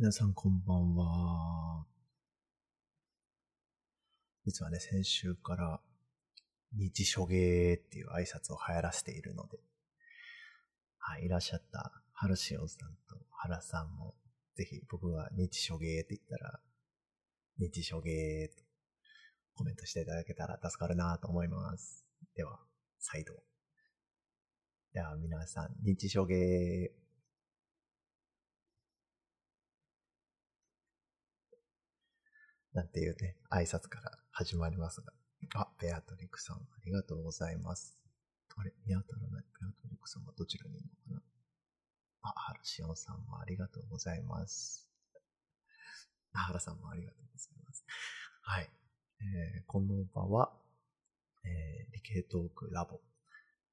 皆さんこんばんは。実はね、先週から日初芸っていう挨拶を流行らせているので、はい、いらっしゃった春潮さんと原さんも、ぜひ僕が日初芸って言ったら、日初芸とコメントしていただけたら助かるなと思います。では、再度。では皆さん、日初芸なんていうね、挨拶から始まりますが。あ、ベアトリックさん、ありがとうございます。あれ見当たらない。ベアトリックさんはどちらにいるのかな？あ、ハルシオンさんもありがとうございます。あ、ハラさんもありがとうございます。はい。えー、この場は、えー、理系トークラボ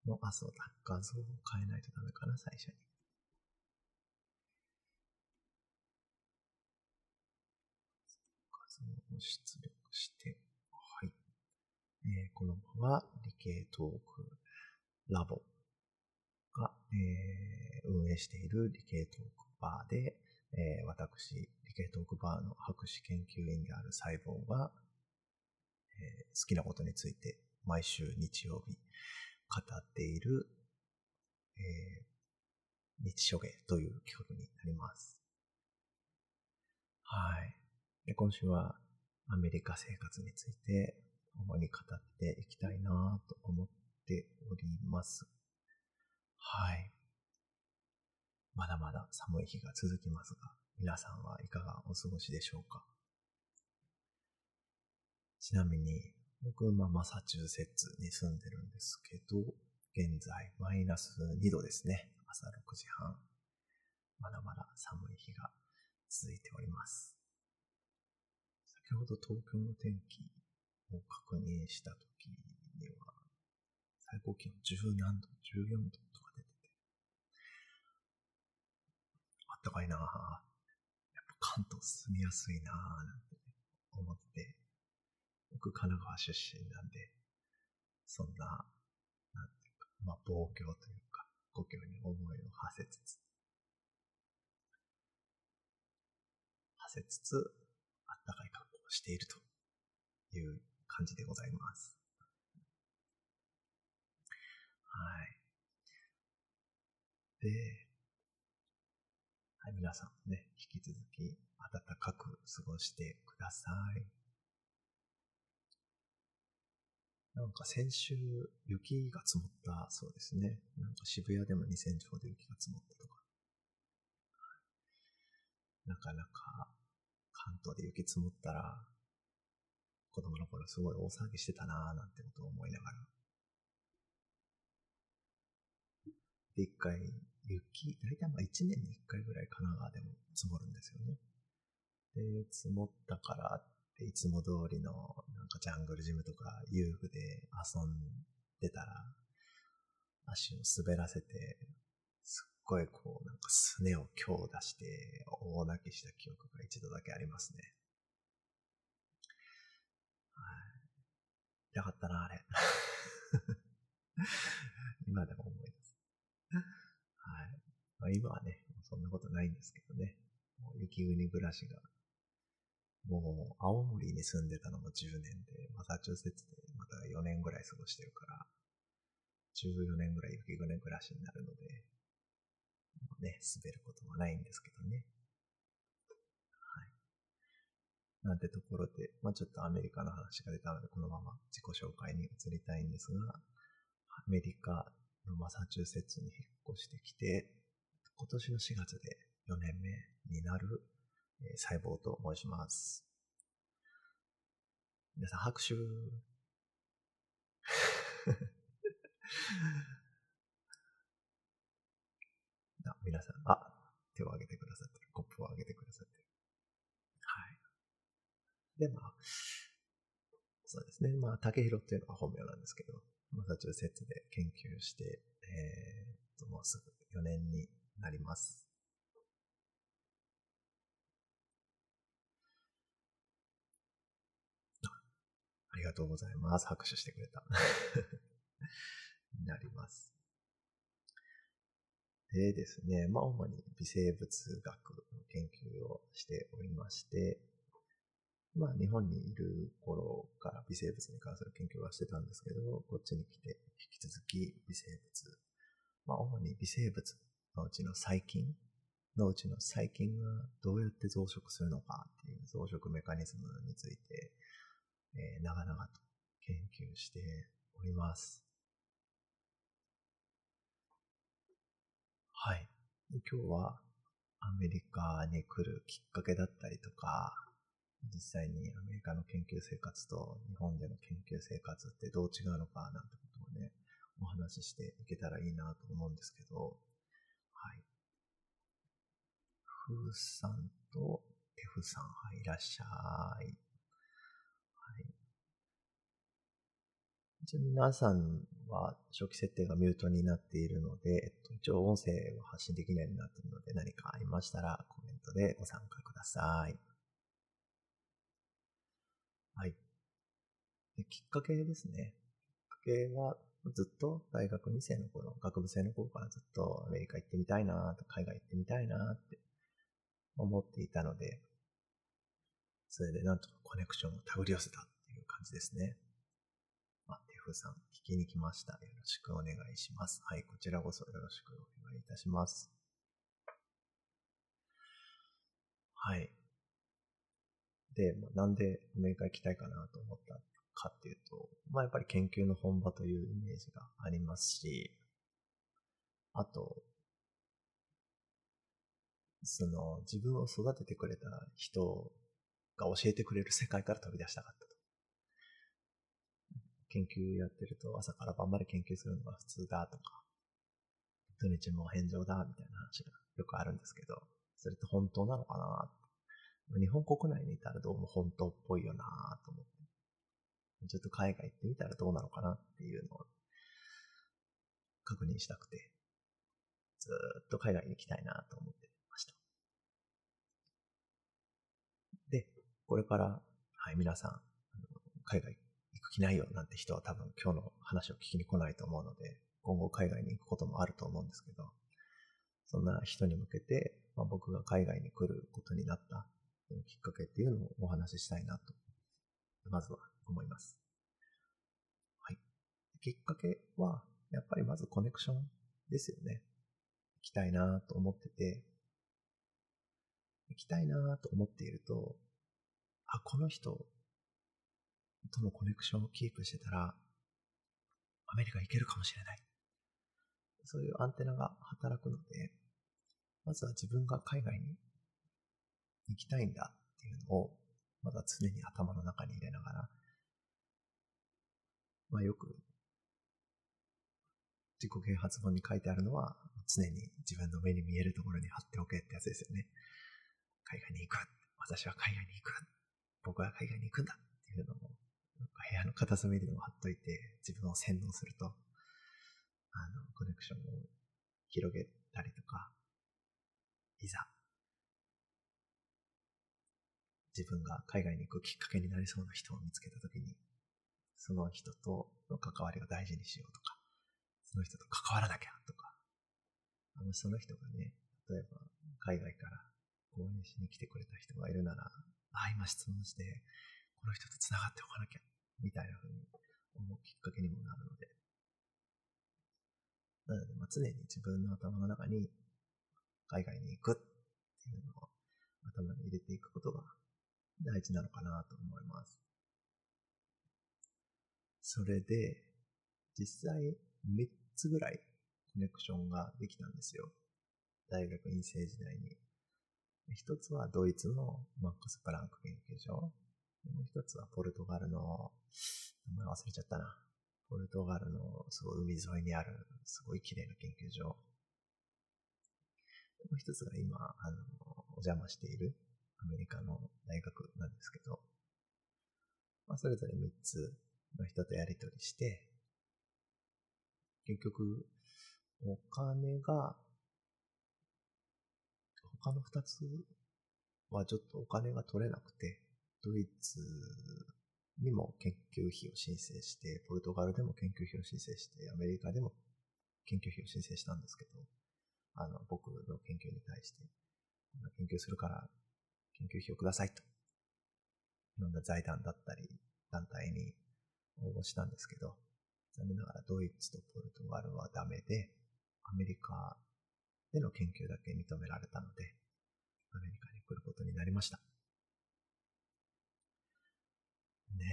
の、あ、そうだ、画像を変えないとダメかな、最初に。出力して、はい。えー、この場は理系トークラボが、えー、運営している理系トークバーで、えー、私、理系トークバーの博士研究員である細胞が、えー、好きなことについて毎週日曜日語っている、えー、日書芸という企画になります。はい。で今週はアメリカ生活について主に語っていきたいなと思っております。はい。まだまだ寒い日が続きますが、皆さんはいかがお過ごしでしょうか？ちなみに、僕はマサチューセッツに住んでるんですけど、現在マイナス2度ですね。朝6時半。まだまだ寒い日が続いております。先ほど東京の天気を確認したときには、最高気温10何度、14度とか出てて、あったかいなぁ。やっぱ関東住みやすいなぁなんて思って、僕神奈川出身なんで、そんな、なんていうか、まあ、暴挙というか、故郷に思いを馳せつつ、馳せつつ、あったかい格しているという感じでございます。はい。で、はい、皆さんね、引き続き暖かく過ごしてください。なんか先週雪が積もったそうですね。なんか渋谷でも2000丁で雪が積もったとか。なかなか関東で雪積もったら、子供の頃すごい大騒ぎしてたなぁなんてことを思いながら。で、一回、雪、大体まあ一年に一回ぐらい神奈川でも積もるんですよね。で、積もったからっていつも通りのなんかジャングルジムとか遊具で遊んでたら、足を滑らせて、すっごいこう、なんかすねを強打して大泣きした記憶が一度だけありますね。はい。痛かったな、あれ。今でも思います。はい。まあ、今はね、そんなことないんですけどね。もう雪国暮らしが、もう青森に住んでたのも10年で、マサチューセッツでまた4年ぐらい過ごしてるから、14年ぐらい雪国暮らしになるので、ね、滑ることはないんですけどね。はい。なんてところで、まあちょっとアメリカの話が出たので、このまま自己紹介に移りたいんですが、アメリカのマサチューセッツに引っ越してきて、今年の4月で4年目になる、えー、細胞と申します。皆さん拍手あ、皆さん、あ、手を挙げてくださってる。コップを挙げてくださってる。はい。で、まあ、そうですね。まあ、竹広っていうのが本名なんですけど、マサチューセッツで研究して、えー、と、もうすぐ4年になります。ありがとうございます。拍手してくれた。になります。でですね、まあ主に微生物学の研究をしておりまして、まあ日本にいる頃から微生物に関する研究はしてたんですけど、こっちに来て引き続き微生物、まあ主に微生物のうちの細菌のうちの細菌がどうやって増殖するのかっていう増殖メカニズムについて、えー長々と研究しております。はい。今日はアメリカに来るきっかけだったりとか、実際にアメリカの研究生活と日本での研究生活ってどう違うのかなんてことをね、お話ししていけたらいいなと思うんですけど、はい。ふーさんと F さん、はい、いらっしゃ。い。一応皆さんは初期設定がミュートになっているので、えっと、一応音声を発信できないようになっているので、何かありましたらコメントでご参加ください。はい。できっかけですね。きっかけは、ずっと大学2世の頃、学部生の頃からずっとアメリカ行ってみたいなと、海外行ってみたいなって思っていたので、それでなんとかコネクションを手繰り寄せたっていう感じですね。フさん、聞きに来ました。よろしくお願いします。はい、こちらこそよろしくお願いいたします。はい。で、まあなんでアメリカ行きたいかなと思ったかっていうと、まあやっぱり研究の本場というイメージがありますし、あと、その自分を育ててくれた人が教えてくれる世界から飛び出したかったと。研究やってると朝から晩まで研究するのが普通だとか、土日も返上だみたいな話がよくあるんですけど、それって本当なのかな日本国内にいたらどうも本当っぽいよなと思って、ちょっと海外行ってみたらどうなのかなっていうのを確認したくて、ずっと海外に行きたいなと思ってました。で、これから、はい、皆さん、あの海外行く気ないよなんて人は多分今日の話を聞きに来ないと思うので、今後海外に行くこともあると思うんですけど、そんな人に向けて、まあ、僕が海外に来ることになったきっかけっていうのをお話ししたいなと、まずは思います。はい。きっかけは、やっぱりまずコネクションですよね。行きたいなと思ってて、行きたいなと思っていると、あ、この人とのコネクションをキープしてたら、アメリカ行けるかもしれない。そういうアンテナが働くので、まずは自分が海外に行きたいんだっていうのを、まだ常に頭の中に入れながら、まあよく、自己啓発本に書いてあるのは、常に自分の目に見えるところに貼っておけってやつですよね。海外に行く。私は海外に行く。僕は海外に行くんだっていうのを、部屋の片隅にでも貼っといて、自分を洗脳すると、あの、コネクションを広げたりとか、いざ、自分が海外に行くきっかけになりそうな人を見つけたときに、その人との関わりを大事にしようとか、その人と関わらなきゃとか、あのその人がね、例えば海外から講演しに来てくれた人がいるなら、あ、今質問して、この人と繋がっておかなきゃ、みたいな風に思うきっかけにもなるので。なので、まあ、常に自分の頭の中に海外に行くっていうのを頭に入れていくことが大事なのかなと思います。それで、実際3つぐらいコネクションができたんですよ。大学院生時代に。一つはドイツのマックス・プランク研究所。もう一つはポルトガルの、名前忘れちゃったな。ポルトガルのすごい海沿いにある、すごい綺麗な研究所。もう一つが今、あの、お邪魔しているアメリカの大学なんですけど、まあ、それぞれ3つの人とやり取りして、結局、お金が、他の2つはちょっとお金が取れなくて、ドイツにも研究費を申請して、ポルトガルでも研究費を申請して、アメリカでも研究費を申請したんですけど、あの、僕の研究に対して、研究するから研究費をくださいと。いろんな財団だったり、団体に応募したんですけど、残念ながらドイツとポルトガルはダメで、アメリカでの研究だけ認められたので、アメリカに来ることになりました。ね。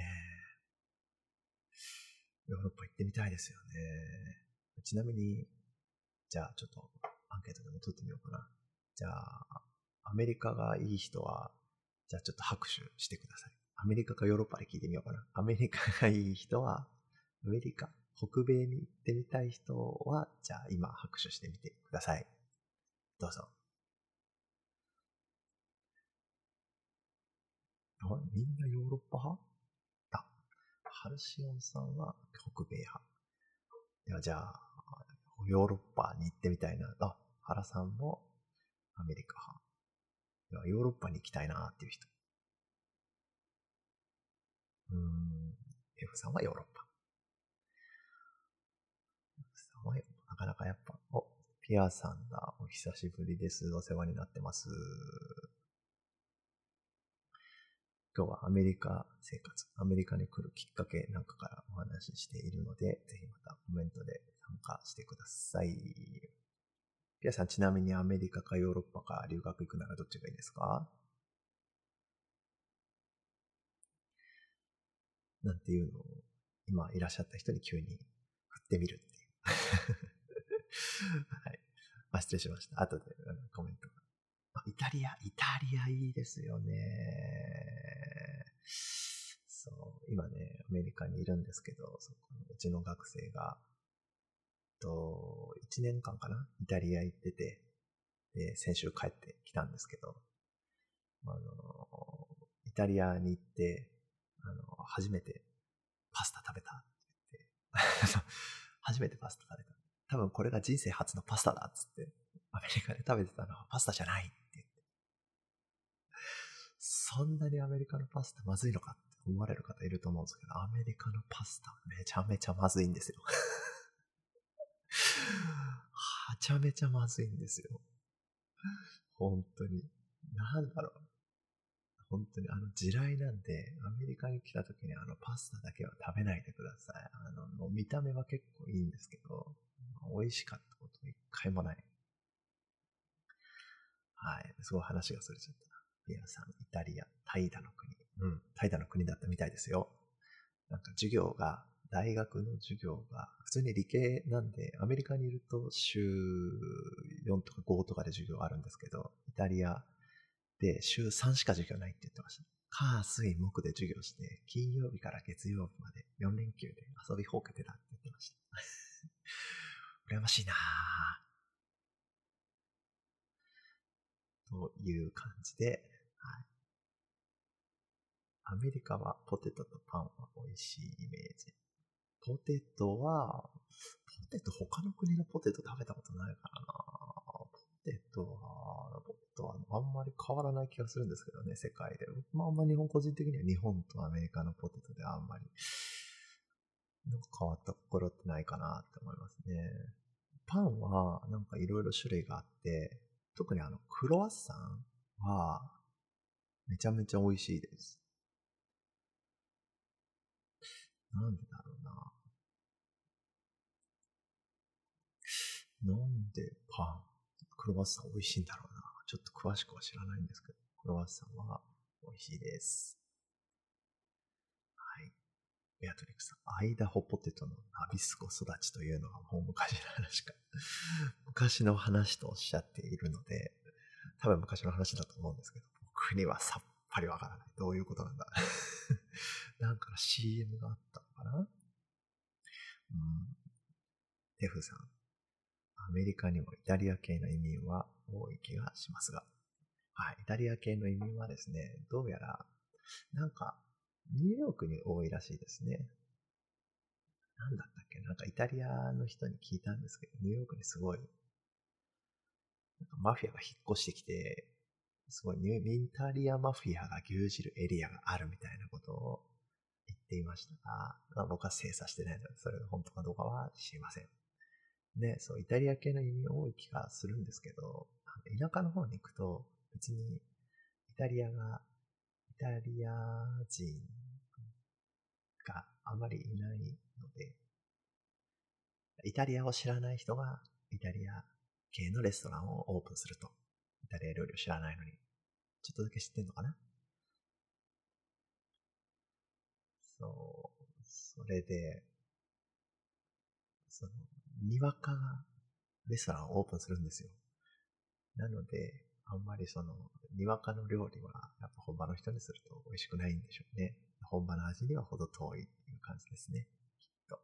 ヨーロッパ行ってみたいですよね。ちなみに、じゃあちょっとアンケートでも取ってみようかな。じゃあ、アメリカがいい人は、じゃあちょっと拍手してください。アメリカかヨーロッパで聞いてみようかな。アメリカがいい人は、アメリカ、北米に行ってみたい人は、じゃあ今拍手してみてください。どうぞ。あみんなヨーロッパ派、ハルシオンさんは北米派。ではじゃあ、ヨーロッパに行ってみたいな。あ、原さんもアメリカ派。ではヨーロッパに行きたいなっていう人。うーん、F さんはヨーロッパ。F さんはなかなかやっぱ、お、ピアさんだ。お久しぶりです。お世話になってます。今日はアメリカ生活、アメリカに来るきっかけなんかからお話ししているので、ぜひまたコメントで参加してください。ピアさん、ちなみにアメリカかヨーロッパか留学行くならどっちがいいですか？なんていうの？を、今いらっしゃった人に急に振ってみるっていう。はい。あ、失礼しました。後でコメントが。イタリア、イタリアいいですよね。そう、今ね、アメリカにいるんですけど、そこのうちの学生が、と、1年間かなイタリア行ってて、で、先週帰ってきたんですけど、あの、イタリアに行って、あの、初めてパスタ食べたって言って 初めてパスタ食べた。多分これが人生初のパスタだっつって、アメリカで食べてたのはパスタじゃないっそんなにアメリカのパスタまずいのかって思われる方いると思うんですけど、アメリカのパスタめちゃめちゃまずいんですよ。はちゃめちゃまずいんですよ。本当に。なんだろう。本当にあの地雷なんで、アメリカに来た時にあのパスタだけは食べないでください。あの、もう見た目は結構いいんですけど、美味しかったこと一回もない。はい。すごい話がそれちゃった。さん、イタリア、タイダの国。うん、タイダの国だったみたいですよ。なんか授業が、大学の授業が、普通に理系なんで、アメリカにいると週4とか5とかで授業あるんですけど、イタリアで週3しか授業ないって言ってました。火、水、木で授業して、金曜日から月曜日まで4連休で遊びほうけてたって言ってました。羨ましいなぁ。という感じで、はい。アメリカはポテトとパンは美味しいイメージ。ポテトは、ポテト他の国のポテト食べたことないからなポテトは、ポテトはあんまり変わらない気がするんですけどね、世界で。まあ、あんま日本個人的には日本とアメリカのポテトであんまり、なんか変わった心ってないかなって思いますね。パンはなんかいろいろ種類があって、特にあの、クロワッサンは、めちゃめちゃ美味しいです。なんでだろうな。なんでパン、クロワッサン美味しいんだろうな。ちょっと詳しくは知らないんですけど、クロワッサンは美味しいです。はい。ベアトリックさん、アイダホポテトのナビスコ育ちというのはもう昔の話か。昔の話とおっしゃっているので、多分昔の話だと思うんですけど、僕にはさっぱりわからない。どういうことなんだ。なんか CM があったのかなうん。テフさん。アメリカにもイタリア系の移民は多い気がしますが。はい。イタリア系の移民はですね、どうやら、なんか、ニューヨークに多いらしいですね。なんだったっけ？なんかイタリアの人に聞いたんですけど、ニューヨークにすごい、なんかマフィアが引っ越してきて、すごいニュイタリアマフィアが牛耳るエリアがあるみたいなことを言っていましたが、まあ、僕は精査してないので、それが本当かどうかは知りません。で、そう、イタリア系の移民多い気がするんですけど、田舎の方に行くと、別に、イタリアが、イタリア人があまりいないので、イタリアを知らない人がイタリア系のレストランをオープンすると。イタリア料理を知らないのに。ちょっとだけ知ってんのかな？そう、それで、その、にわかレストランをオープンするんですよ。なので、あんまりその、にわかの料理は、やっぱ本場の人にすると美味しくないんでしょうね。本場の味にはほど遠いっていう感じですね。きっと。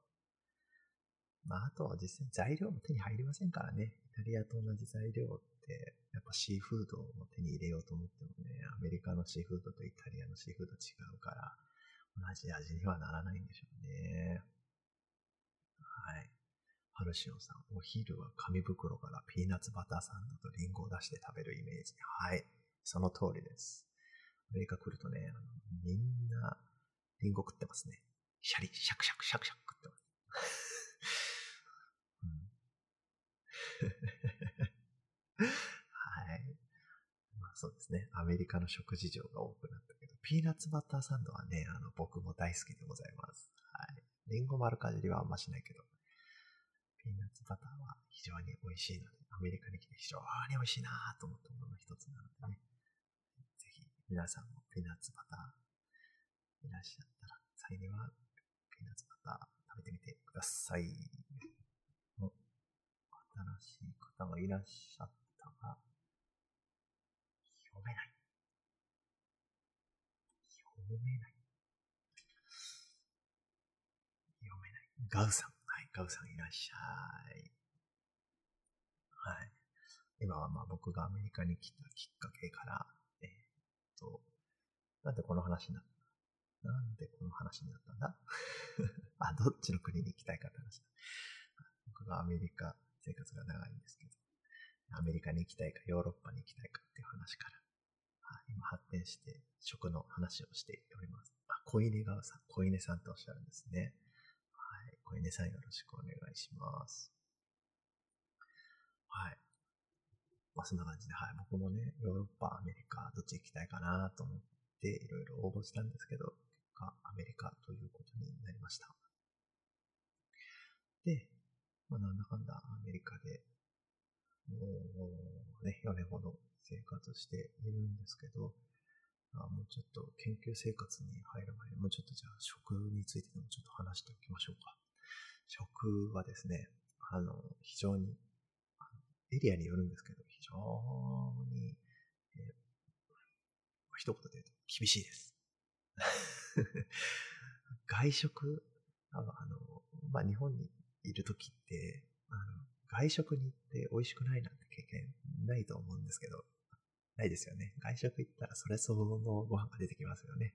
まあ、あとは実際材料も手に入りませんからね。イタリアと同じ材料って、やっぱシーフードを手に入れようと思ってもね、アメリカのシーフードとイタリアのシーフード違うから、同じ味にはならないんでしょうね。はい。ハルシオンさん、お昼は紙袋からピーナッツバターサンドとリンゴを出して食べるイメージ。はい。その通りです。アメリカ来るとね、あのみんなリンゴ食ってますね。シャリ、シャクシャクシャクシャク食ってます。はい。まあそうですね。アメリカの食事情が多くなったけど、ピーナッツバターサンドはね、あの、僕も大好きでございます。はい。リンゴ丸かじりはあんましないけど、ピーナッツバターは非常に美味しいので、アメリカに来て非常に美味しいなと思ったものの一つなのでね、ぜひ皆さんもピーナッツバターいらっしゃったら、際にはピーナッツバター食べてみてください。新しい方がいらっしゃったが、読めない。読めない。読めない。ガウさん。カウさんいらっしゃい。はい。今はまあ僕がアメリカに来たきっかけから、えー、っと、なんでこの話になった？なんでこの話になったんだ？あ、どっちの国に行きたいかって話だ。僕がアメリカ生活が長いんですけど、アメリカに行きたいかヨーロッパに行きたいかっていう話から、今発展して食の話をしております。あ、小稲川さん、小稲さんとおっしゃるんですね。はい小稲さんよろしくお願いします。はい。まあそんな感じで、はい。僕もね、ヨーロッパ、アメリカ、どっち行きたいかなと思っていろいろ応募したんですけど、結果アメリカということになりました。で、まあなんだかんだアメリカで、もうね、4年ほど生活しているんですけど、あもうちょっと研究生活に入る前に、もうちょっとじゃあ食についてでもちょっと話しておきましょうか。食はですね、あの、非常に、エリアによるんですけど、非常に、え、一言で言うと厳しいです。外食、あの、まあ、日本にいるときって、あの、外食に行って美味しくないなんて経験ないと思うんですけど、ないですよね。外食行ったらそれ相応のご飯が出てきますよね。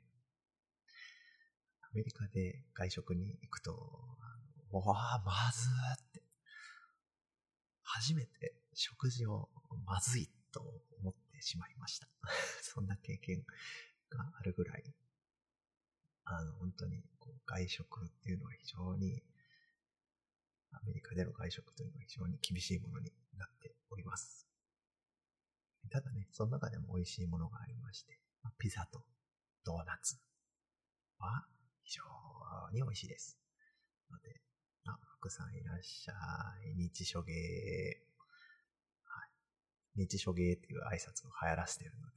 アメリカで外食に行くと、あのわあ、まずって。初めて食事をまずいと思ってしまいました。そんな経験があるぐらい、あの、本当にこう外食っていうのは非常に、アメリカでの外食というのは非常に厳しいものになっております。ただね、その中でも美味しいものがありまして、ピザとドーナツは非常に美味しいです。ので、あ、福さんいらっしゃい。日初芸。はい。日初芸っていう挨拶を流行らせてるので。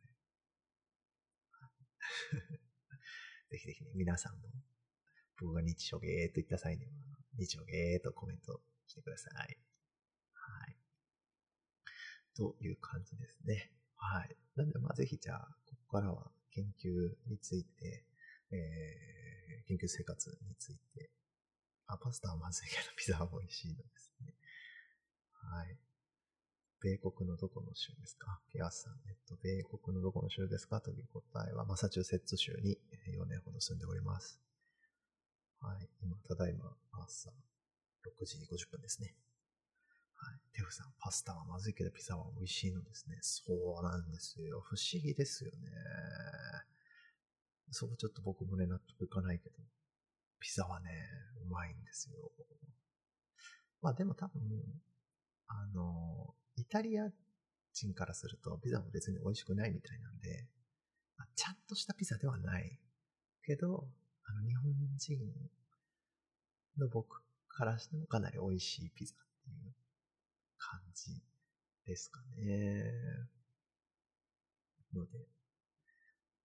ぜひぜひね、皆さんも、僕が日初芸と言った際には、日初芸とコメントしてください。はい。という感じですね。はい。なんで、まあ、ぜひじゃあ、ここからは研究について、えー、研究生活についてあ、パスタはまずいけど、ピザは美味しいのですね。はい。米国のどこの州ですか？ピアスさん、えっと、米国のどこの州ですか？という答えは、マサチューセッツ州に4年ほど住んでおります。はい。今、ただいま、朝6時50分ですね。はい。テフさん、パスタはまずいけど、ピザは美味しいのですね。そうなんですよ。不思議ですよね。そこちょっと僕もね、納得いかないけど。ピザはね、うまいんですよ。まあでも多分、あの、イタリア人からするとピザも別に美味しくないみたいなんで、ちゃんとしたピザではないけど、あの、日本人の僕からしてもかなり美味しいピザっていう感じですかね。ので、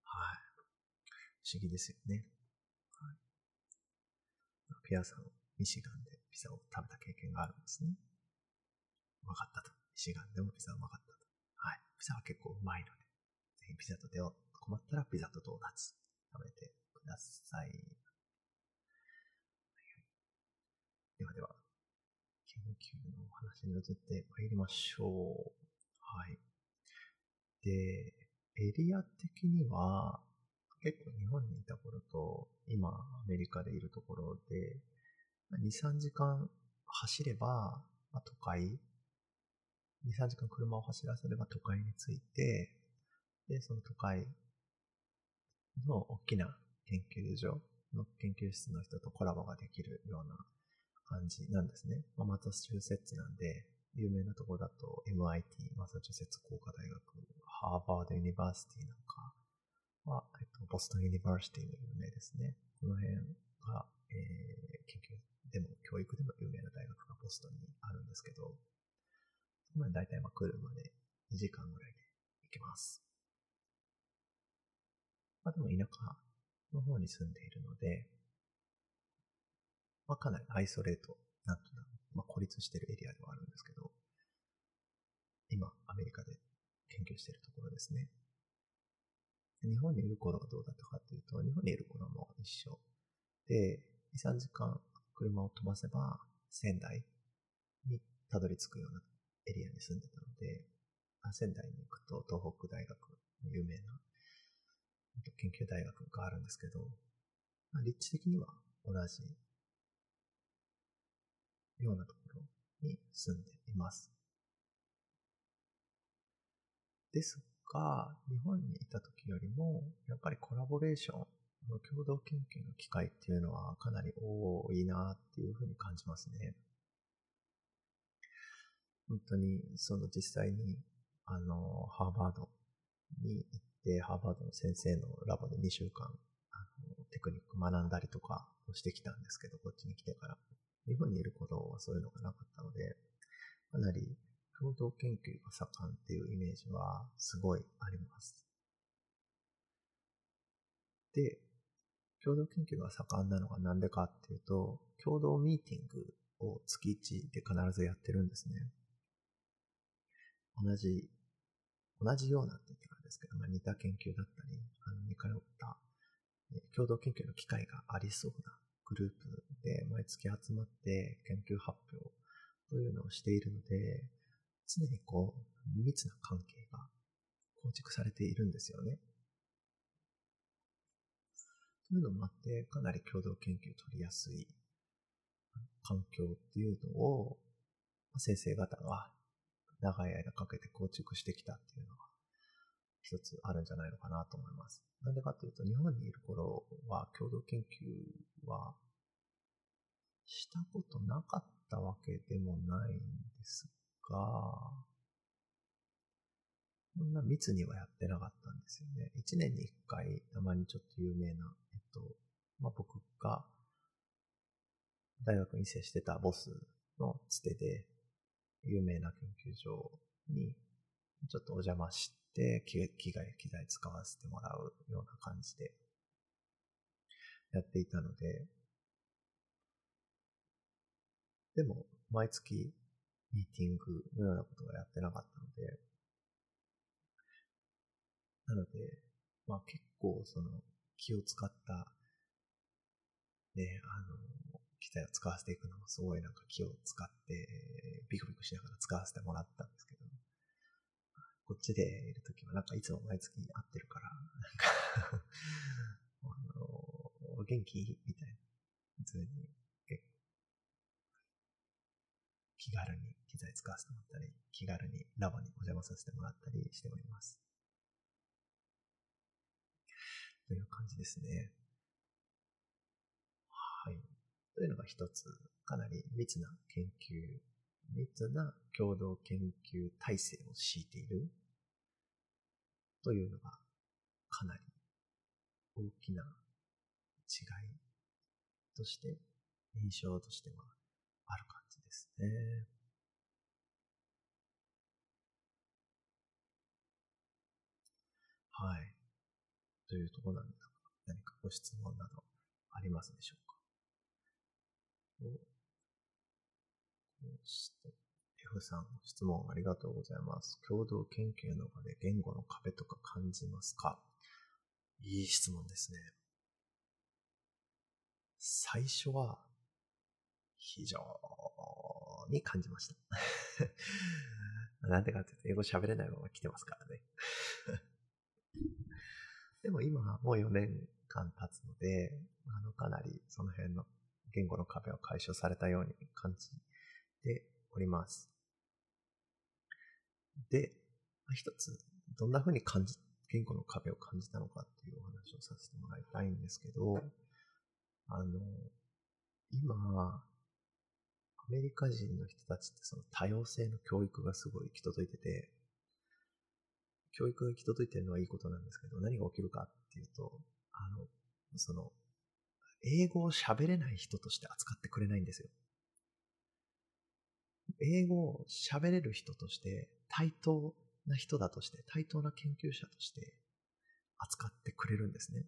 はい。不思議ですよね。はい。ピアさん、ミシガンでピザを食べた経験があるんですね。うまかったと。ミシガンでもピザうまかったと。はい。ピザは結構うまいので、ぜひピザと出会う。困ったらピザとドーナツ食べてください。ではでは、研究のお話に移って参りましょう。はい。で、エリア的には、結構日本にいた頃と、今アメリカでいるところで、2、3時間走れば、まあ、都会、2、3時間車を走らせれば都会に着いて、で、その都会の大きな研究所の研究室の人とコラボができるような感じなんですね。まあ、マサチューセッツなんで、有名なところだと MIT、マサチューセッツ工科大学、ハーバードユニバーシティなんかは、えっと、ボストンユニバーシティも有名ですね。この辺が、えー、研究でも教育でも有名な大学がボストンにあるんですけど、そこまで大体まあ車で2時間ぐらいで行けます。まあでも田舎の方に住んでいるので、まあかなりアイソレート、なんとなく、まあ孤立しているエリアではあるんですけど、今アメリカで研究しているところですね。日本にいる頃はどうだったかというと、日本にいる頃も一緒。で、2、3時間車を飛ばせば仙台にたどり着くようなエリアに住んでたので、仙台に行くと東北大学の有名な研究大学があるんですけど、まあ立地的には同じようなところに住んでいます。ですが、日本にいた時よりも、やっぱりコラボレーションの共同研究の機会っていうのはかなり多いなっていうふうに感じますね。本当に、その実際に、あの、ハーバードに行って、ハーバードの先生のラボで2週間、あの、テクニック学んだりとかをしてきたんですけど、こっちに来てから。日本にいる頃はそういうのがなかったので、かなり共同研究が盛んっていうイメージはすごいあります。で、共同研究が盛んなのがなんでかっていうと、共同ミーティングを月1で必ずやってるんですね。同じ、同じようなって言ですけど、まあ、似た研究だったり、あの似通った、え共同研究の機会がありそうなグループで毎月集まって研究発表というのをしているので、常にこう、密な関係が構築されているんですよね。というのもあって、かなり共同研究取りやすい環境っていうのを、先生方が長い間かけて構築してきたっていうのが一つあるんじゃないのかなと思います。なんでかっていうと、日本にいる頃は共同研究はしたことなかったわけでもないんですが、こんな密にはやってなかったんですよね。一年に一回、たまにちょっと有名な、えっと、まあ、僕が大学に接してたボスのつてで、有名な研究所にちょっとお邪魔して、機材、機材使わせてもらうような感じでやっていたので、でも、毎月ミーティングのようなことはやってなかったので、なので、まあ結構その気を使った、ね、あの、機材を使わせていくのもすごいなんか気を使って、ビクビクしながら使わせてもらったんですけど、こっちでいるときはなんかいつも毎月会ってるから、なんかあの、元気みたいな、普通に気軽に機材使わせてもらったり、気軽にラボにお邪魔させてもらったりしております。という感じですね。はい。というのが一つ、かなり密な研究、密な共同研究体制を敷いているというのがかなり大きな違いとして、印象としてはある感じですね。はい。というところなんですが、何かご質問などありますでしょうか？こうして、さん、質問ありがとうございます。共同研究の場で言語の壁とか感じますか？いい質問ですね。最初は、非常に感じました。なんでかっていうと、英語喋れないまま来てますからね。でも今は、もう4年間経つので、あの、かなりその辺の言語の壁を解消されたように感じております。で、一つ、どんな風に感じ、言語の壁を感じたのかっていうお話をさせてもらいたいんですけど、あの、今、アメリカ人の人たちってその多様性の教育がすごい行き届いてて、教育が行き届いてるのはいいことなんですけど、何が起きるかっていうと、あの、その、英語を喋れない人として扱ってくれないんですよ。英語を喋れる人として、対等な人だとして、対等な研究者として扱ってくれるんですね。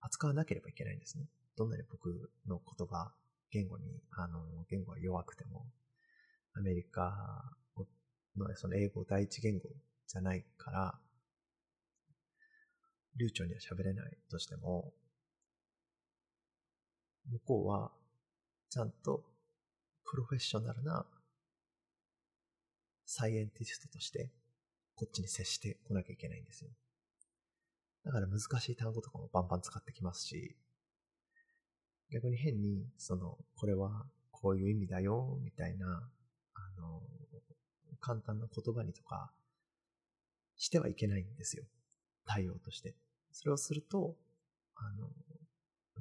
扱わなければいけないんですね。どんなに僕の言葉、言語に、あの、言語が弱くても、アメリカのその英語第一言語じゃないから、流暢には喋れないとしても、向こうは、ちゃんと、プロフェッショナルな、サイエンティストとして、こっちに接してこなきゃいけないんですよ。だから難しい単語とかもバンバン使ってきますし、逆に変に、その、これはこういう意味だよ、みたいな、あの、簡単な言葉にとか、してはいけないんですよ。対応として。それをすると、あの、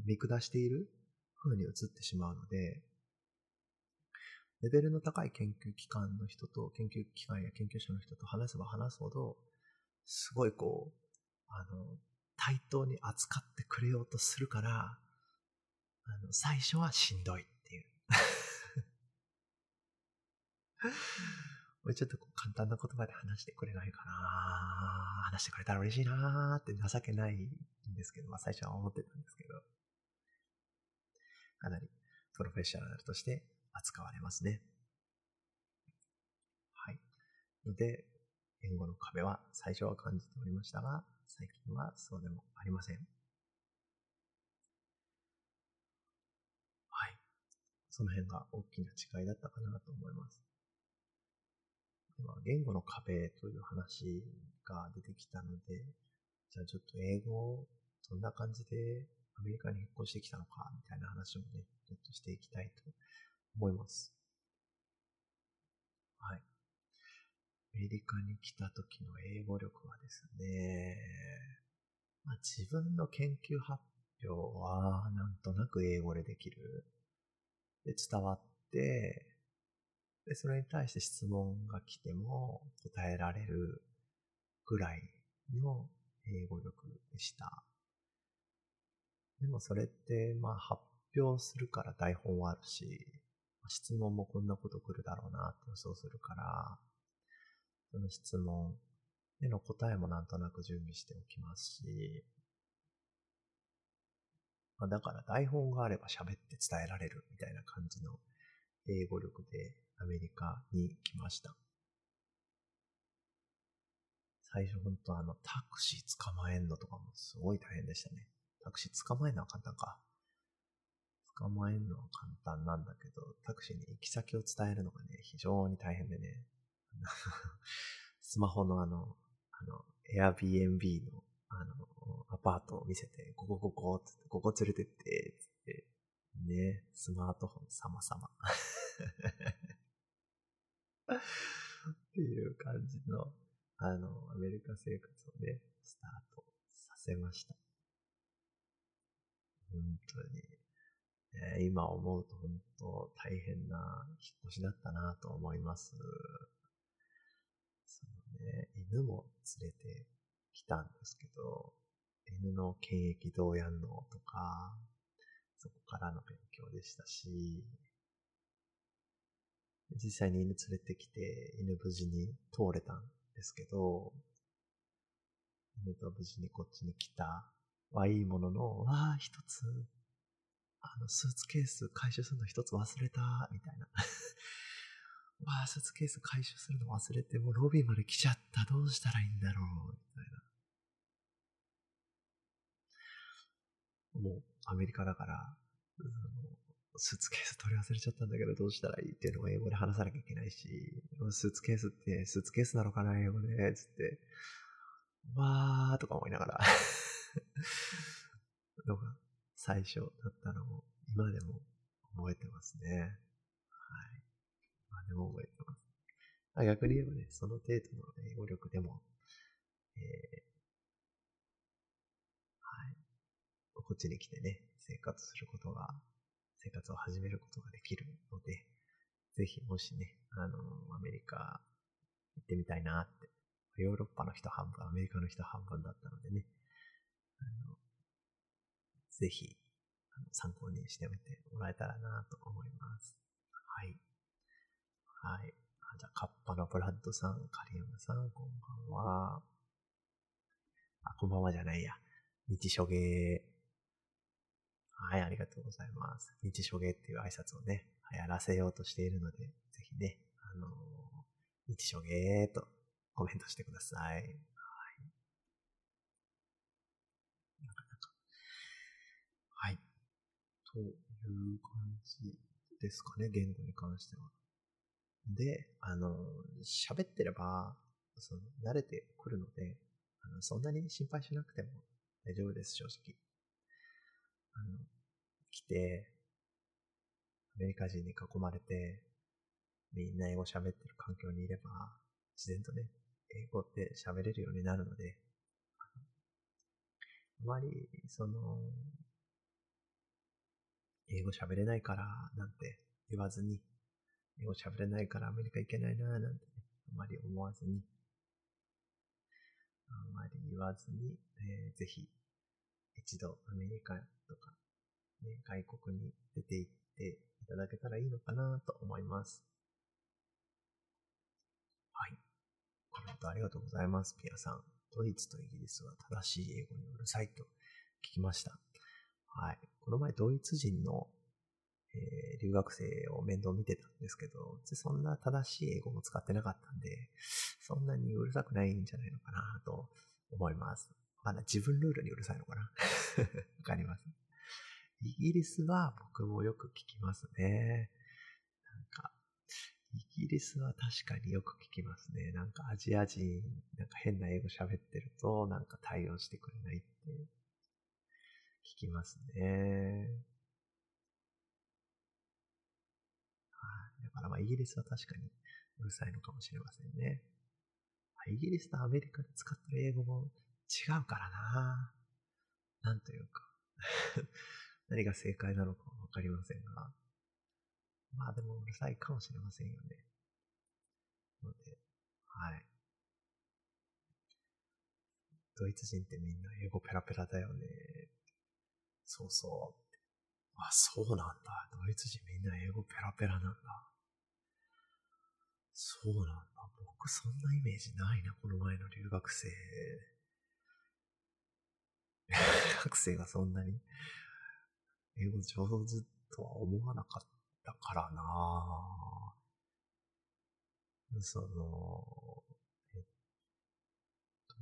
見下している風に映ってしまうので、レベルの高い研究機関の人と、研究機関や研究者の人と話せば話すほど、すごいこう、あの、対等に扱ってくれようとするから、あの、最初はしんどいっていう。もうちょっと簡単な言葉で話してくれないかな話してくれたら嬉しいなーって情けないんですけど、まあ最初は思ってたんですけど、かなりプロフェッショナルとして扱われますね。はい。ので、言語の壁は最初は感じておりましたが、最近はそうでもありません。はい。その辺が大きな違いだったかなと思います。では、言語の壁という話が出てきたので、じゃあちょっと英語、どんな感じでアメリカに引っ越してきたのか、みたいな話もね、ちょっとしていきたいと思います。はい。アメリカに来た時の英語力はですね、まあ、自分の研究発表はなんとなく英語でできる。で、伝わって、で、それに対して質問が来ても答えられるぐらいの英語力でした。でもそれって、まあ発表するから台本はあるし、質問もこんなこと来るだろうなって予想するから、その質問への答えもなんとなく準備しておきますし、まあ、だから台本があれば喋って伝えられるみたいな感じの英語力でアメリカに来ました。最初本当あのタクシー捕まえんのとかもすごい大変でしたね。タクシー捕まえるのは簡単か。捕まえるのは簡単なんだけど、タクシーに行き先を伝えるのがね、非常に大変でね。スマホのあの、あの、Airbnb の、あの、アパートを見せて、ここここ、つって、ここ連れてって、つって、ね、スマートフォン様々。っていう感じの、あの、アメリカ生活をね、スタートさせました。本当に。今思うと本当大変な引っ越しだったなと思います。そのね、犬も連れてきたんですけど、犬の検疫どうやんのとか、そこからの勉強でしたし、実際に犬連れてきて、犬無事に通れたんですけど、犬と無事にこっちに来たはいいものの、わあ、一つ、あの、スーツケース回収するの一つ忘れた、みたいな。わあ、スーツケース回収するの忘れて、もうロビーまで来ちゃった、どうしたらいいんだろう、みたいな。もう、アメリカだから、スーツケース取り忘れちゃったんだけどどうしたらいいっていうのを英語で話さなきゃいけないし、スーツケースってスーツケースなのかな、英語で、つって、わーとか思いながら のが最初だったのを今でも覚えてますね。はい。今でも覚えてます。あ逆に言えばね、その程度の英語力でも、えー、はい。こっちに来てね、生活することが、生活を始めることができるので、ぜひもしね、あの、アメリカ行ってみたいなって、ヨーロッパの人半分、アメリカの人半分だったのでね、あの、ぜひ、参考にしてみてもらえたらなと思います。はい。はい。じゃあ、カッパのブラッドさん、カリウムさん、こんばんは。あ、こんばんはじゃないや。日初芸。はい、ありがとうございます。日初芸っていう挨拶をね、やらせようとしているので、ぜひね、あのー、日初芸とコメントしてください。という感じですかね、言語に関しては。で、あの、喋ってれば、その、慣れてくるので、あの、そんなに心配しなくても大丈夫です、正直。あの、来て、アメリカ人に囲まれて、みんな英語喋ってる環境にいれば、自然とね、英語って喋れるようになるので、あまり、その、英語喋れないからなんて言わずに、英語喋れないからアメリカ行けないななんてね、あまり思わずに、あまり言わずに、えー、ぜひ一度アメリカとか、ね、外国に出て行っていただけたらいいのかなと思います。はい。コメントありがとうございます、ピアさん。ドイツとイギリスは正しい英語にうるさいと聞きました。はい。この前ドイツ人の、えー、留学生を面倒見てたんですけど、そんな正しい英語も使ってなかったんで、そんなにうるさくないんじゃないのかなと思います。まだ自分ルールにうるさいのかな？わかります。イギリスは僕もよく聞きますね。なんか、イギリスは確かによく聞きますね。なんかアジア人、なんか変な英語喋ってると、なんか対応してくれないって聞きますね。はい。だからまあイギリスは確かにうるさいのかもしれませんね。イギリスとアメリカで使ってる英語も違うからななんというか 何が正解なのかわかりませんが。まあでもうるさいかもしれませんよね。ので、はい。ドイツ人ってみんな英語ペラペラだよね。そうそう。あ、そうなんだ。ドイツ人みんな英語ペラペラなんだ。そうなんだ。僕そんなイメージないな、この前の留学生。学生がそんなに英語上手とは思わなかったからなその、えっと、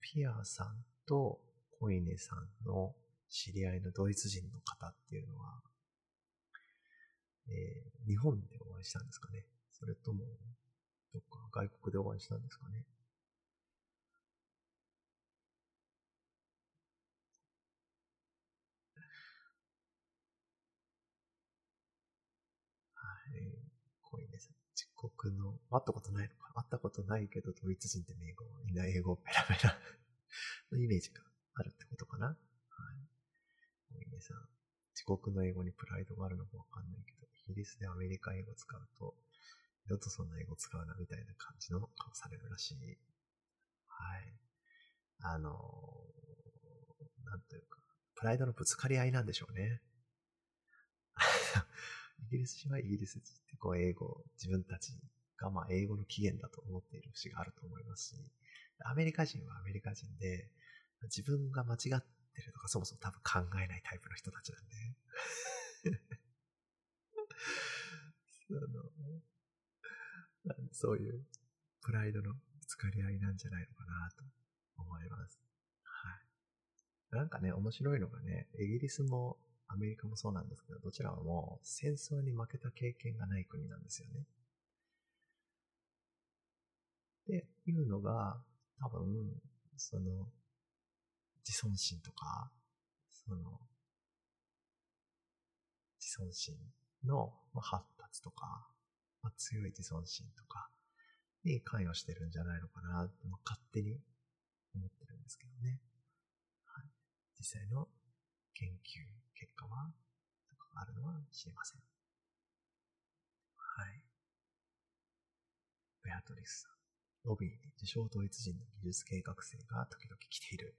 ピアさんとコイネさんの知り合いのドイツ人の方っていうのは、えー、日本でお会いしたんですかね？それとも、どっか外国でお会いしたんですかね？はい。濃いです。自国の、会ったことないのか会ったことないけど、ドイツ人って英語、みんな英語ペラペラのイメージがあるってことかな？はい。多いねさん。自国の英語にプライドがあるのかわかんないけど、イギリスでアメリカ英語使うと、二度とそんな英語使うなみたいな感じの顔されるらしい。はい。あのー、なんというか、プライドのぶつかり合いなんでしょうね。イギリス人はイギリス人ってこう英語、自分たちがまあ英語の起源だと思っている節があると思いますし、アメリカ人はアメリカ人で、自分が間違ってるとかそもそも多分考えないタイプの人たちなんで。そのそういうプライドのぶつかり合いなんじゃないのかなと思います。はい。なんかね、面白いのがね、イギリスもアメリカもそうなんですけど、どちらも戦争に負けた経験がない国なんですよね。っていうのが、多分、その、自尊心とか、その、自尊心の発達とか、まあ、強い自尊心とかに関与してるんじゃないのかな、まあ、勝手に思ってるんですけどね。はい、実際の研究結果は、あるのは知りません。はい。ベアトリスさん。ロビーに自称統一人の技術系学生が時々来ている。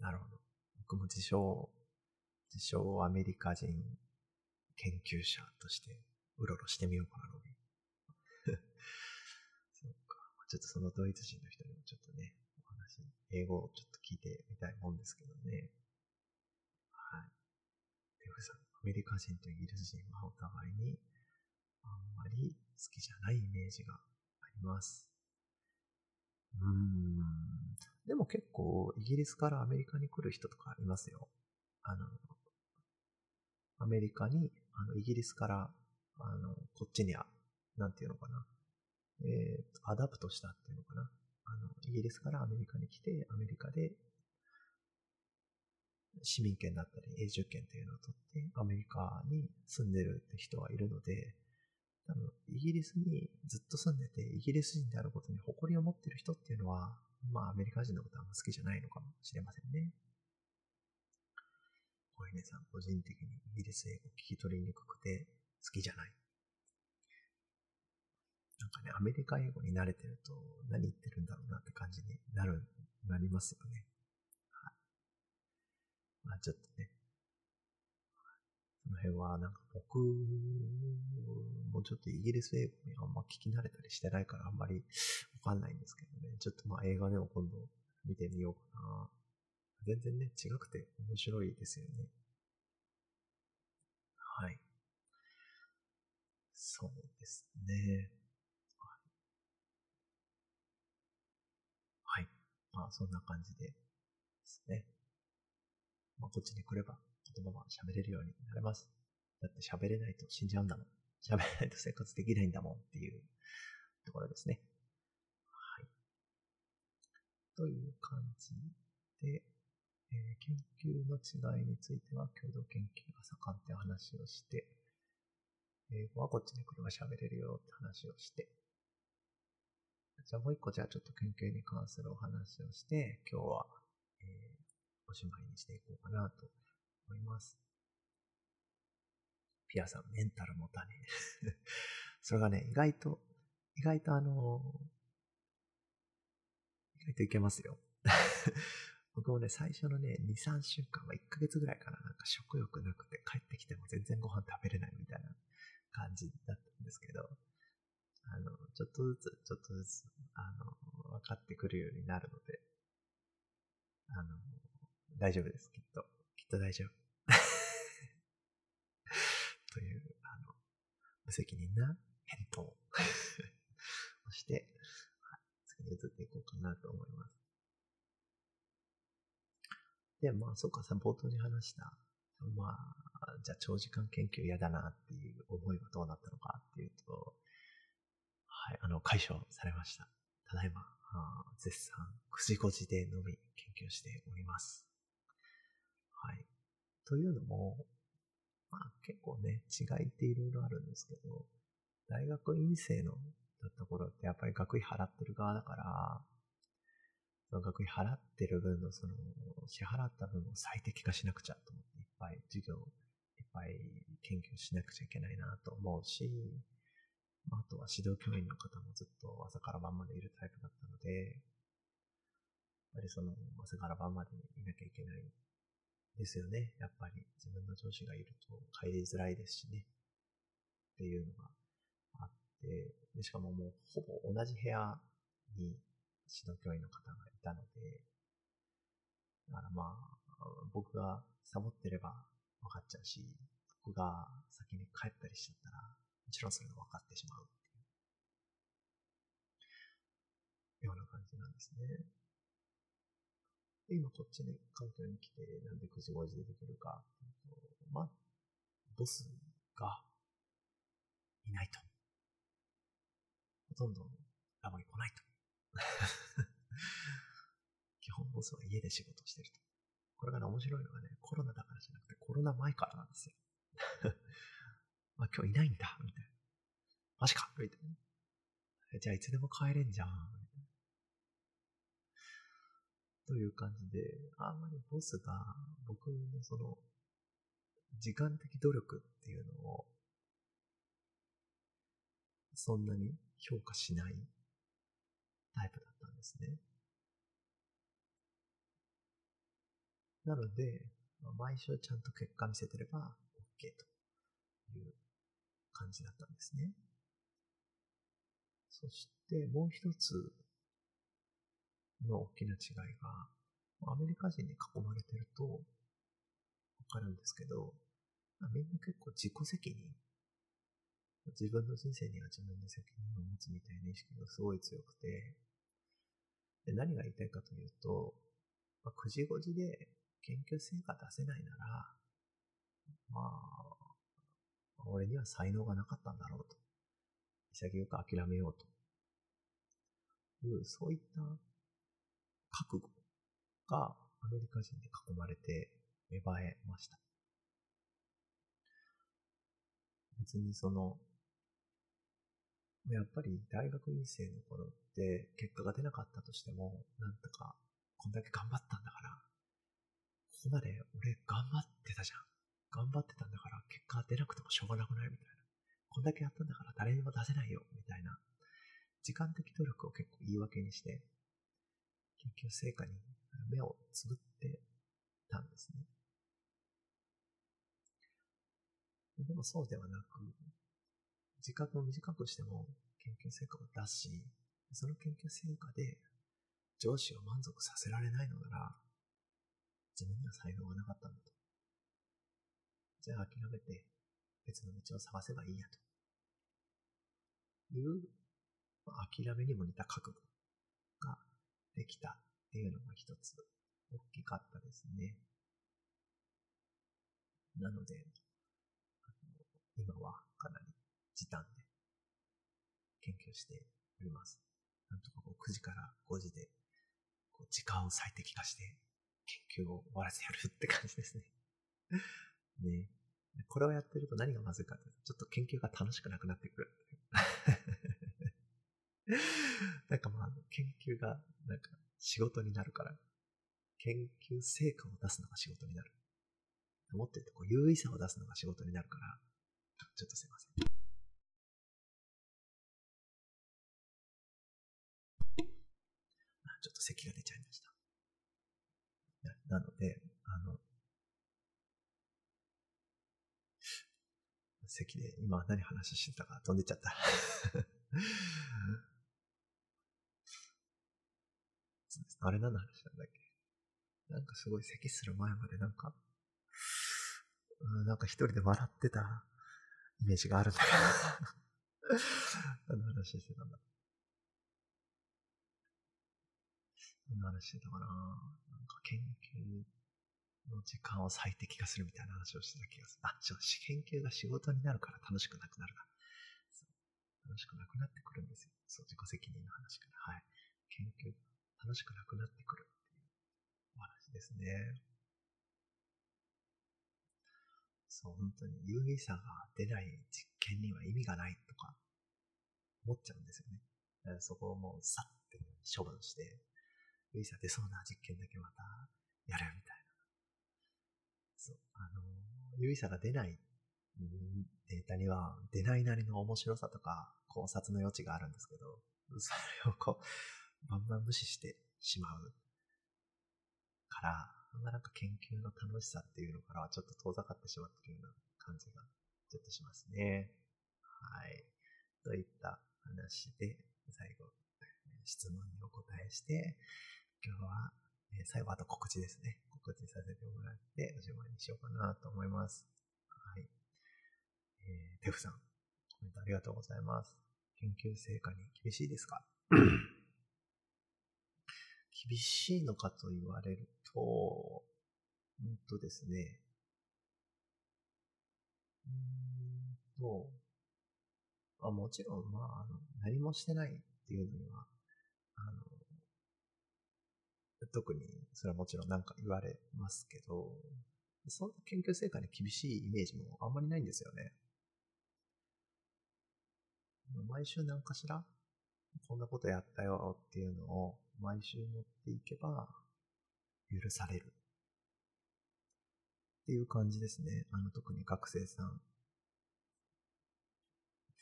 なるほど。僕も自称、自称アメリカ人研究者としてうろうろしてみようかな、ロビー。そうか。ちょっとそのドイツ人の人にもちょっとね、お話、英語をちょっと聞いてみたいもんですけどね。はい。デフさん、アメリカ人とイギリス人はお互いにあんまり好きじゃないイメージがいます。うん。でも結構、イギリスからアメリカに来る人とかいますよ。あの、アメリカに、あの、イギリスから、あの、こっちに、なんていうのかな。えー、と、 adapt したっていうのかな。あの、イギリスからアメリカに来て、アメリカで、市民権だったり永住権というのを取って、アメリカに住んでるって人はいるので、多分、イギリスにずっと住んでて、イギリス人であることに誇りを持ってる人っていうのは、まあ、アメリカ人のことは好きじゃないのかもしれませんね。小稲さん、個人的にイギリス英語聞き取りにくくて好きじゃない。なんかね、アメリカ英語に慣れてると何言ってるんだろうなって感じになる、なりますよね。はい。まあちょっとね、の辺は、なんか僕もちょっとイギリス英語にあんま聞き慣れたりしてないからあんまりわかんないんですけどね。ちょっとまあ映画でも今度見てみようかな。全然ね、違くて面白いですよね。はい。そうですね。はい。まあそんな感じでですね。まあこっちに来れば言葉は喋れるようになれます。だって喋れないと死んじゃうんだもん。喋れないと生活できないんだもんっていうところですね。はい。という感じで、えー、研究の違いについては共同研究が盛んって話をして、英語はこっちに来れば喋れるよって話をして、じゃあもう一個じゃあちょっと研究に関するお話をして、今日は、えー、おしまいにしていこうかなと思います。ピアさん、メンタル持たね。それがね、意外と、意外とあの、意外といけますよ。僕もね、最初のね、2、3週間は1ヶ月ぐらいからなんか食欲なくて帰ってきても全然ご飯食べれないみたいな感じだったんですけど、あの、ちょっとずつ、ちょっとずつ、あの、分かってくるようになるので、あの、大丈夫です、きっと。きっと大丈夫。という、あの、無責任な返答 をして、はい、次に移っていこうかなと思います。で、まあ、そうかさ、冒頭に話した、まあ、じゃあ長時間研究嫌だなっていう思いはどうなったのかっていうと、はい、あの、解消されました。ただいま、絶賛、9時5時でのみ研究しております。はい。というのも、まあ結構ね、違いっていろいろあるんですけど、大学院生のだった頃ってやっぱり学費払ってる側だから、その学費払ってる分のその支払った分を最適化しなくちゃと思っていっぱい授業、いっぱい研究しなくちゃいけないなと思うし、あとは指導教員の方もずっと朝から晩までいるタイプだったので、やっぱりその、朝から晩までいなきゃいけないですよね。やっぱり自分の上司がいると帰りづらいですしね。っていうのがあって、でしかももうほぼ同じ部屋に指導教員の方がいたので、だからまあ、僕がサボってれば分かっちゃうし、僕が先に帰ったりしちゃったら、もちろんそれが分かってしまうっていうような感じなんですね。で、今こっちに環境に来て、なんで9時5時でできるか、まあ、ボスがいないと。ほとんどラボに来ないと。基本ボスは家で仕事してると。これがね、面白いのがね、コロナだからじゃなくてコロナ前からなんですよ。まあ、今日いないんだ、みたいな。マジかみたいな。じゃあいつでも帰れんじゃん、という感じで、あんまりボスが僕のその、時間的努力っていうのを、そんなに評価しないタイプだったんですね。なので、毎週ちゃんと結果見せてれば OK という感じだったんですね。そしてもう一つの大きな違いが、アメリカ人に囲まれてると、わかるんですけど、みんな結構自己責任。自分の人生には自分で責任を持つみたいな意識がすごい強くて、で何が言いたいかというと、まあ、9時5時で研究成果出せないなら、まあ、俺には才能がなかったんだろうと。潔く諦めようと。いう、そういった覚悟がアメリカ人で囲まれて芽生えました。別にその、やっぱり大学院生の頃って結果が出なかったとしても、なんとかこんだけ頑張ったんだから、ここまで俺頑張ってたじゃん。頑張ってたんだから結果出なくてもしょうがなくないみたいな。こんだけやったんだから誰にも出せないよみたいな。時間的努力を結構言い訳にして、研究成果に目をつぶってたんですね。でもそうではなく、時間を短くしても研究成果を出し、その研究成果で上司を満足させられないのなら、自分には才能がなかったんだと。じゃあ諦めて別の道を探せばいいやと。いう、諦めにも似た覚悟ができたっていうのが一つ大きかったですね。なので、今はかなり時短で研究しております。なんとかこう9時から5時でこう時間を最適化して研究を終わらせやるって感じですね。ね。これをやってると何がまずいかって、ちょっと研究が楽しくなくなってくる。なんかまあ、研究が、なんか、仕事になるから、研究成果を出すのが仕事になる。もっと言うと、こう、優位さを出すのが仕事になるから、ちょっとすいません。ちょっと咳が出ちゃいました。なので、あの、咳で今何話してたか飛んでっちゃったそうです。あれ何の話なんだっけ？なんかすごい咳する前までなんか、うん、なんか一人で笑ってたイメージがあるんだけど 何の話してたんだ？何の話してたかな？なんか研究の時間を最適化するみたいな話をしてた気がする。あ、違う、研究が仕事になるから楽しくなくなるな。楽しくなくなってくるんですよ。そう、自己責任の話から。はい。研究楽しくなくなってくるっていうお話ですね。そう、本当に有意差が出ない実験には意味がないとか思っちゃうんですよね。そこをもうさって処分して、有意差出そうな実験だけまたやるみたいな。そう、あの、有意差が出ないデータには出ないなりの面白さとか考察の余地があるんですけど、それをこう、バンバン無視してしまうから、あんま、なんか研究の楽しさっていうのからはちょっと遠ざかってしまってるような感じがちょっとしますね。はい。といった話で、最後、質問にお答えして、今日は、え最後あと告知ですね。告知させてもらっておしまいにしようかなと思います。はい。えー、テフさん、コメントありがとうございます。研究成果に厳しいですか？厳しいのかと言われると、うんとですね、うんと、あもちろん、まあ、あの、何もしてないっていうのには、あの、特に、それはもちろんなんか言われますけど、そんな研究成果に厳しいイメージもあんまりないんですよね。毎週何かしら、こんなことやったよっていうのを毎週持っていけば、許される。っていう感じですね。あの、特に学生さん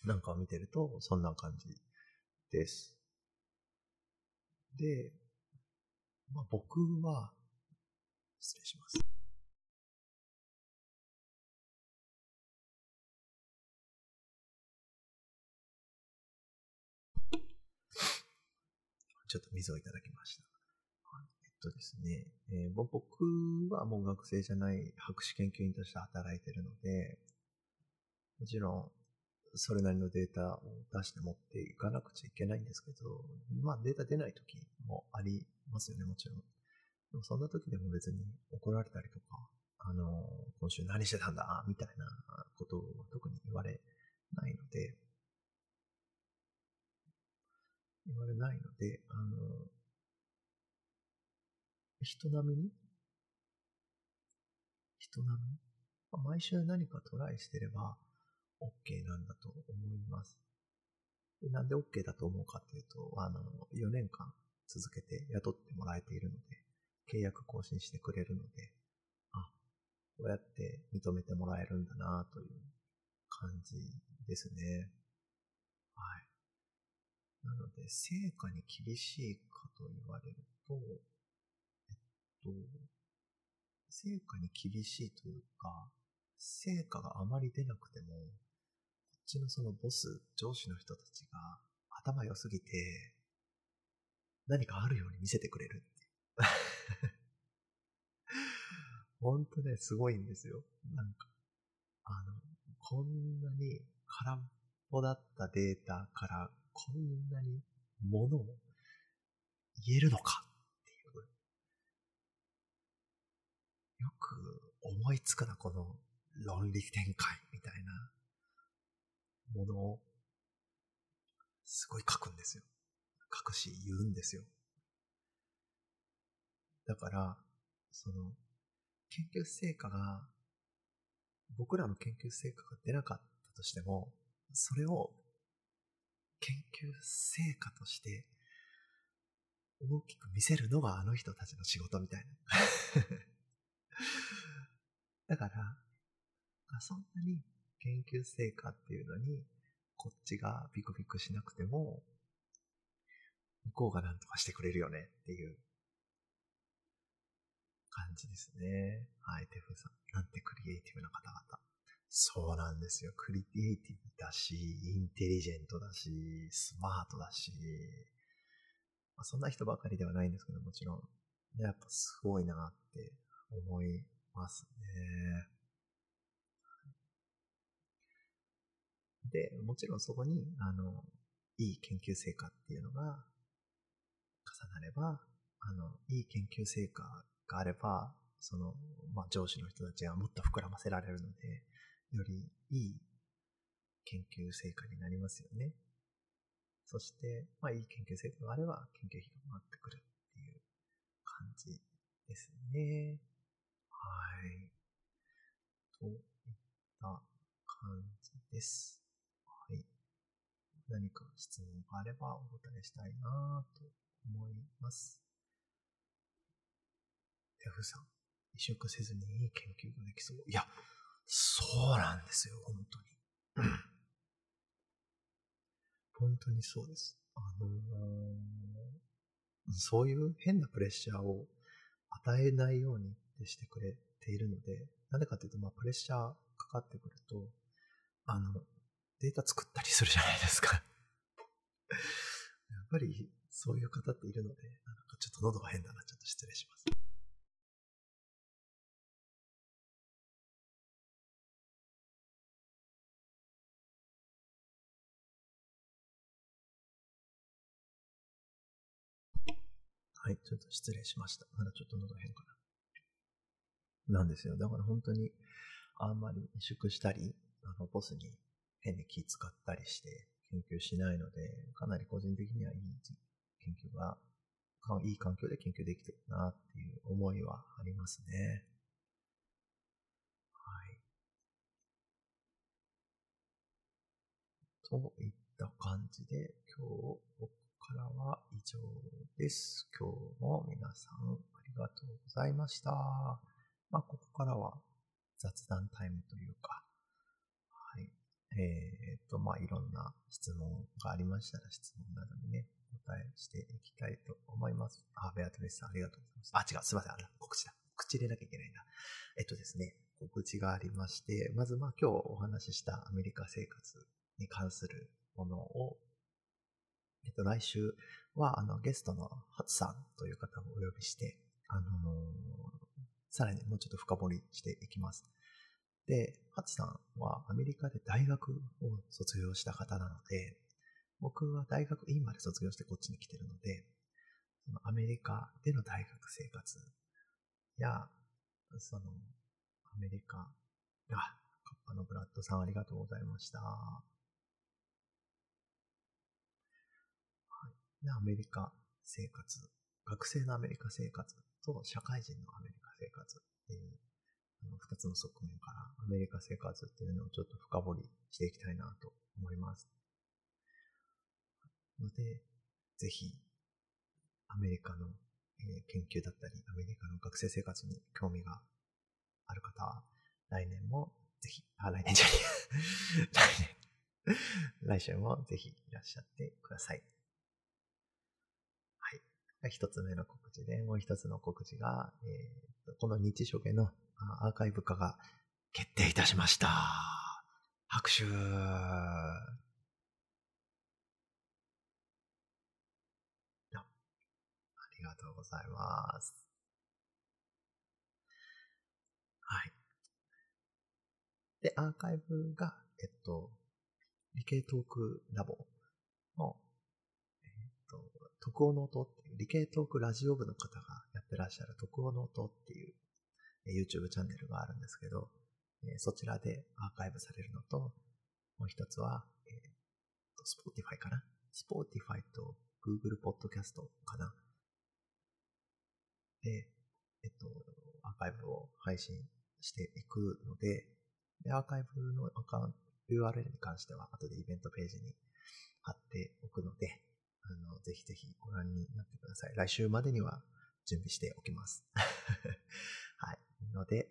なんかを見てると、そんな感じです。で、まあ、僕は、失礼します。ちょっと水をいただきました。えっとですね、えー僕はもう学生じゃない博士研究員として働いてるので、もちろん、それなりのデータを出して持っていかなくちゃいけないんですけど、まあデータ出ない時もありますよね、もちろん。でもそんな時でも別に怒られたりとか、あの、今週何してたんだみたいなことは特に言われないので、言われないので、あの、人並みに人並みにまあ毎週何かトライしてれば OK なんだと思います。でなんで OK だと思うかっていうと、あの、4年間続けて雇ってもらえているので、契約更新してくれるので、あ、こうやって認めてもらえるんだなという感じですね。はい。なので、成果に厳しいかと言われると、えっと、成果に厳しいというか、成果があまり出なくても、こっちのそのボス、上司の人たちが頭良すぎて、何かあるように見せてくれるっていう。ほんとね、すごいんですよ。なんか、あの、こんなに空っぽだったデータから、こんなにものを言えるのかっていう。よく思いつくな、この論理展開みたいなものを、すごい書くんですよ。書くし言うんですよ。だから、その、研究成果が、僕らの研究成果が出なかったとしても、それを研究成果として大きく見せるのがあの人たちの仕事みたいな。だから、そんなに研究成果っていうのに、こっちがビクビクしなくても、向こうが何とかしてくれるよねっていう感じですね。はい、テフさん。なんてクリエイティブな方々。そうなんですよ。クリエイティブだし、インテリジェントだし、スマートだし、まあ、そんな人ばかりではないんですけど、もちろん。やっぱすごいなって思いますね。で、もちろんそこに、あの、いい研究成果っていうのが重なれば、あの、いい研究成果があれば、その、まあ、上司の人たちがもっと膨らませられるので、よりいい研究成果になりますよね。そして、まあ、いい研究成果があれば、研究費が回ってくるっていう感じですね。はい。といった感じです。はい。何か質問があればお答えしたいなと思います。テフさん、移植せずにいい研究ができそう。いや、そうなんですよ、本当に。本当にそうです。あのーそういう変なプレッシャーを与えないようにってしてくれているので、なんでかっていうと、まあ、プレッシャーかかってくると、あの、データ作ったりするじゃないですかやっぱり、そういう方っているので、なんかちょっと喉が変だな、ちょっと失礼します。はい、ちょっと失礼しました。まだちょっと喉変かな。なんですよ。だから本当に、あんまり萎縮したり、あの、ボスに変に気使ったりして研究しないので、かなり個人的にはいい研究が、いい環境で研究できてるなっていう思いはありますね。はい。といった感じで、今日からは以上です。今日も皆さんありがとうございました。まあ、ここからは雑談タイムというか、はい。えっ、と、まあ、いろんな質問がありましたら質問などにね、お答えしていきたいと思います。あ、ベアトレスさんありがとうございます。あ、違う、すいません。あれ、告知だ。告知入れなきゃいけないんだ。えっとですね、告知がありまして、まずまあ今日お話ししたアメリカ生活に関するものをえっと、来週は、あの、ゲストのハツさんという方をお呼びして、あのー、さらにもうちょっと深掘りしていきます。で、ハツさんはアメリカで大学を卒業した方なので、僕は大学院まで卒業してこっちに来てるので、そのアメリカでの大学生活や、その、アメリカ、あ、カッパのブラッドさんありがとうございました。でアメリカ生活、学生のアメリカ生活と社会人のアメリカ生活っていうあの二つの側面からアメリカ生活っていうのをちょっと深掘りしていきたいなと思います。ので、ぜひアメリカの研究だったり、アメリカの学生生活に興味がある方は、来年もぜひ、あ、来年じゃねえ。来年、来週もぜひいらっしゃってください。一つ目の告知で、もう一つの告知が、えー、この日書家のアーカイブ化が決定いたしました。拍手ありがとうございます。はい。で、アーカイブが、えっと、理系トークラボの、徳尾の音っていう理系トークラジオ部の方がやってらっしゃる徳尾の音っていうえ YouTube チャンネルがあるんですけど、えそちらでアーカイブされるのと、もう一つは、えー、Spotify かな ?Spotify と Google Podcast かな？で、えっと、アーカイブを配信していくので、でアーカイブのアカウント、URL に関しては後でイベントページに貼っておくので、あの、ぜひぜひご覧になってください。来週までには準備しておきます。はい。ので、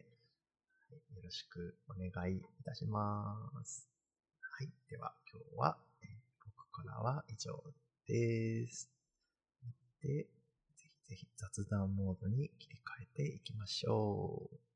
よろしくお願いいたします。はい。では、今日は、僕からは以上です。で、ぜひぜひ雑談モードに切り替えていきましょう。